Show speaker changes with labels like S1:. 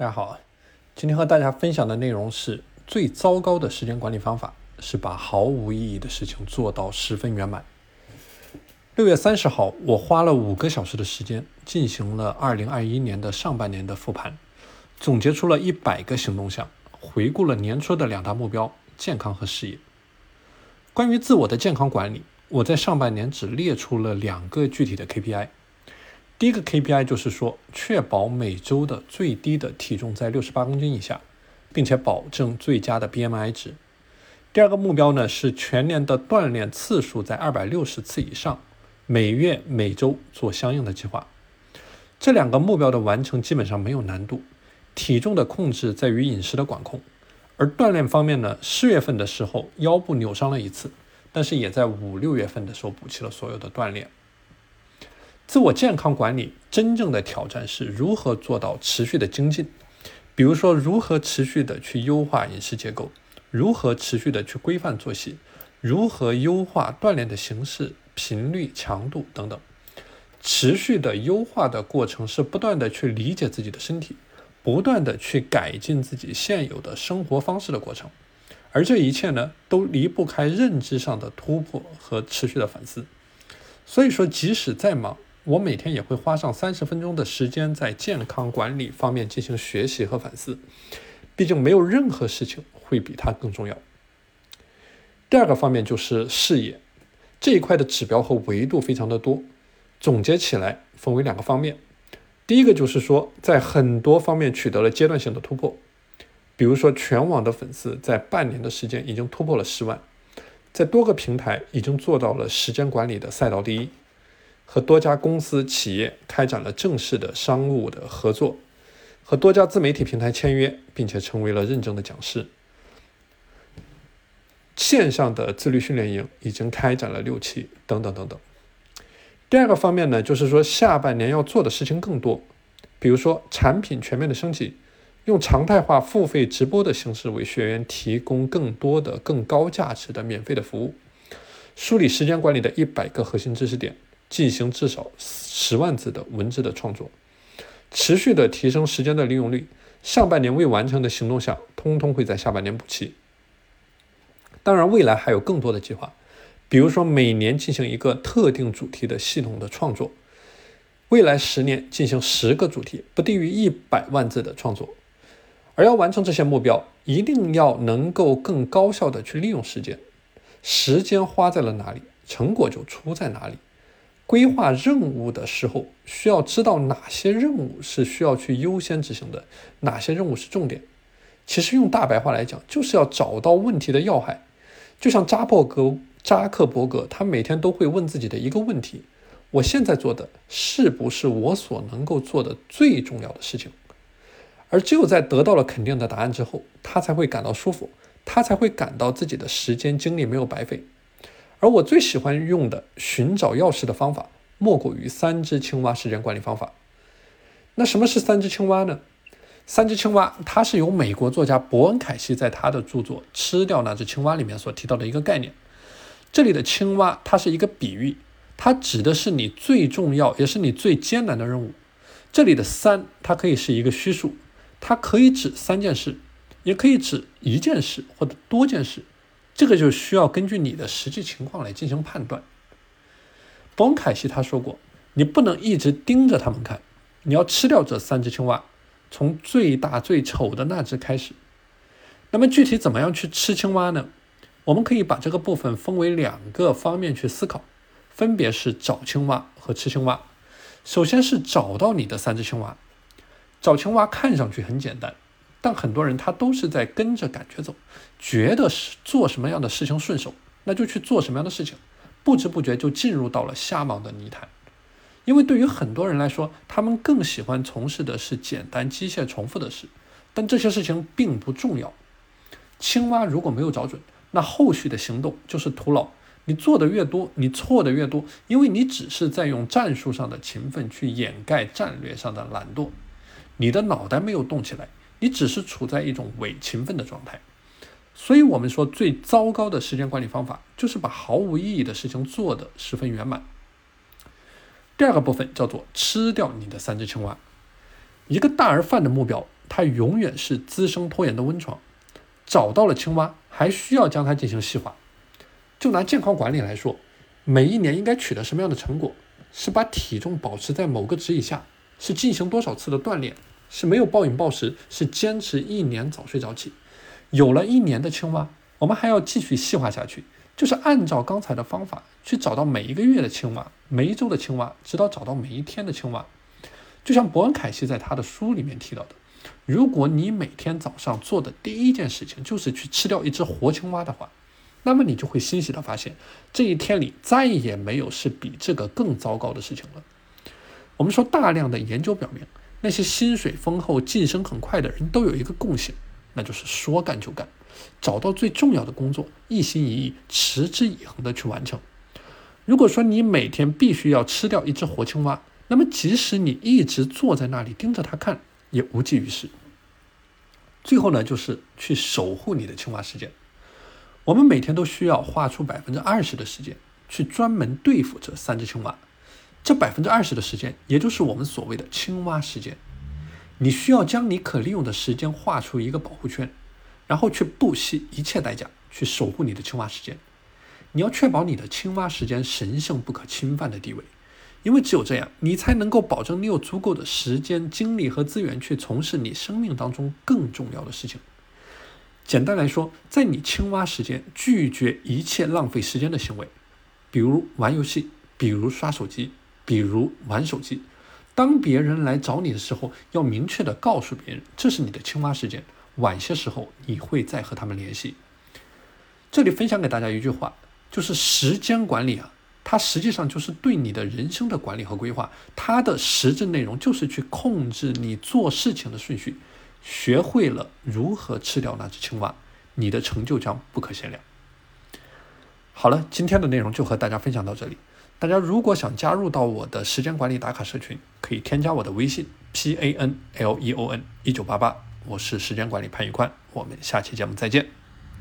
S1: 大家好，今天和大家分享的内容是最糟糕的时间管理方法是把毫无意义的事情做到十分圆满。六月三十号，我花了五个小时的时间进行了二零二一年的上半年的复盘，总结出了一百个行动项，回顾了年初的两大目标：健康和事业。关于自我的健康管理，我在上半年只列出了两个具体的 KPI。第一个 KPI 就是说，确保每周的最低的体重在六十八公斤以下，并且保证最佳的 BMI 值。第二个目标呢是全年的锻炼次数在二百六十次以上，每月每周做相应的计划。这两个目标的完成基本上没有难度。体重的控制在于饮食的管控，而锻炼方面呢，四月份的时候腰部扭伤了一次，但是也在五六月份的时候补齐了所有的锻炼。自我健康管理真正的挑战是如何做到持续的精进，比如说如何持续的去优化饮食结构，如何持续的去规范作息，如何优化锻炼的形式、频率、强度等等。持续的优化的过程是不断的去理解自己的身体，不断的去改进自己现有的生活方式的过程，而这一切呢，都离不开认知上的突破和持续的反思。所以说，即使再忙，我每天也会花上三十分钟的时间在健康管理方面进行学习和反思，毕竟没有任何事情会比它更重要。第二个方面就是视野这一块的指标和维度非常的多，总结起来分为两个方面。第一个就是说，在很多方面取得了阶段性的突破，比如说全网的粉丝在半年的时间已经突破了十万，在多个平台已经做到了时间管理的赛道第一。和多家公司企业开展了正式的商务的合作，和多家自媒体平台签约，并且成为了认证的讲师。线上的自律训练营已经开展了六期，等等等等。第二个方面呢，就是说下半年要做的事情更多，比如说产品全面的升级，用常态化付费直播的形式为学员提供更多的更高价值的免费的服务，梳理时间管理的一百个核心知识点。进行至少十万字的文字的创作，持续的提升时间的利用率。上半年未完成的行动项，通通会在下半年补齐。当然，未来还有更多的计划，比如说每年进行一个特定主题的系统的创作，未来十年进行十个主题，不低于一百万字的创作。而要完成这些目标，一定要能够更高效的去利用时间，时间花在了哪里，成果就出在哪里。规划任务的时候，需要知道哪些任务是需要去优先执行的，哪些任务是重点。其实用大白话来讲，就是要找到问题的要害。就像扎伯格、扎克伯格，他每天都会问自己的一个问题：我现在做的是不是我所能够做的最重要的事情？而只有在得到了肯定的答案之后，他才会感到舒服，他才会感到自己的时间精力没有白费。而我最喜欢用的寻找钥匙的方法，莫过于三只青蛙时间管理方法。那什么是三只青蛙呢？三只青蛙，它是由美国作家伯恩凯西在他的著作《吃掉那只青蛙》里面所提到的一个概念。这里的青蛙，它是一个比喻，它指的是你最重要也是你最艰难的任务。这里的三，它可以是一个虚数，它可以指三件事，也可以指一件事或者多件事。这个就需要根据你的实际情况来进行判断。伯恩凯西他说过：“你不能一直盯着他们看，你要吃掉这三只青蛙，从最大最丑的那只开始。”那么具体怎么样去吃青蛙呢？我们可以把这个部分分为两个方面去思考，分别是找青蛙和吃青蛙。首先是找到你的三只青蛙。找青蛙看上去很简单。但很多人他都是在跟着感觉走，觉得是做什么样的事情顺手，那就去做什么样的事情，不知不觉就进入到了瞎忙的泥潭。因为对于很多人来说，他们更喜欢从事的是简单机械重复的事，但这些事情并不重要。青蛙如果没有找准，那后续的行动就是徒劳。你做的越多，你错的越多，因为你只是在用战术上的勤奋去掩盖战略上的懒惰，你的脑袋没有动起来。你只是处在一种伪勤奋的状态，所以我们说最糟糕的时间管理方法就是把毫无意义的事情做得十分圆满。第二个部分叫做吃掉你的三只青蛙。一个大而泛的目标，它永远是滋生拖延的温床。找到了青蛙，还需要将它进行细化。就拿健康管理来说，每一年应该取得什么样的成果？是把体重保持在某个值以下？是进行多少次的锻炼？是没有暴饮暴食？是坚持一年早睡早起？有了一年的青蛙，我们还要继续细化下去，就是按照刚才的方法去找到每一个月的青蛙，每一周的青蛙，直到找到每一天的青蛙。就像伯恩凯西在他的书里面提到的。如果你每天早上做的第一件事情就是去吃掉一只活青蛙的话，那么你就会欣喜的发现，这一天里再也没有是比这个更糟糕的事情了。我们说，大量的研究表明，那些薪水丰厚、晋升很快的人都有一个共性，那就是说干就干，找到最重要的工作，一心一意、持之以恒的去完成。如果说你每天必须要吃掉一只活青蛙，那么即使你一直坐在那里盯着它看，也无济于事。最后呢，就是去守护你的青蛙时间。我们每天都需要花出百分之二十的时间去专门对付这三只青蛙。这百分之二十的时间，也就是我们所谓的青蛙时间。你需要将你可利用的时间画出一个保护圈，然后去不惜一切代价去守护你的青蛙时间。你要确保你的青蛙时间神圣不可侵犯的地位。因为只有这样，你才能够保证你有足够的时间、精力和资源去从事你生命当中更重要的事情。简单来说，在你青蛙时间，拒绝一切浪费时间的行为，比如玩游戏，比如刷手机，比如玩手机。当别人来找你的时候，要明确的告诉别人，这是你的青蛙时间。晚些时候，你会再和他们联系。这里分享给大家一句话，就是时间管理啊。它实际上就是对你的人生的管理和规划，它的实质内容就是去控制你做事情的顺序。学会了如何吃掉那只青蛙，你的成就将不可限量。好了，今天的内容就和大家分享到这里。大家如果想加入到我的时间管理打卡社群，可以添加我的微信 p a n l e o n 一九八八，我是时间管理潘玉宽，我们下期节目再见。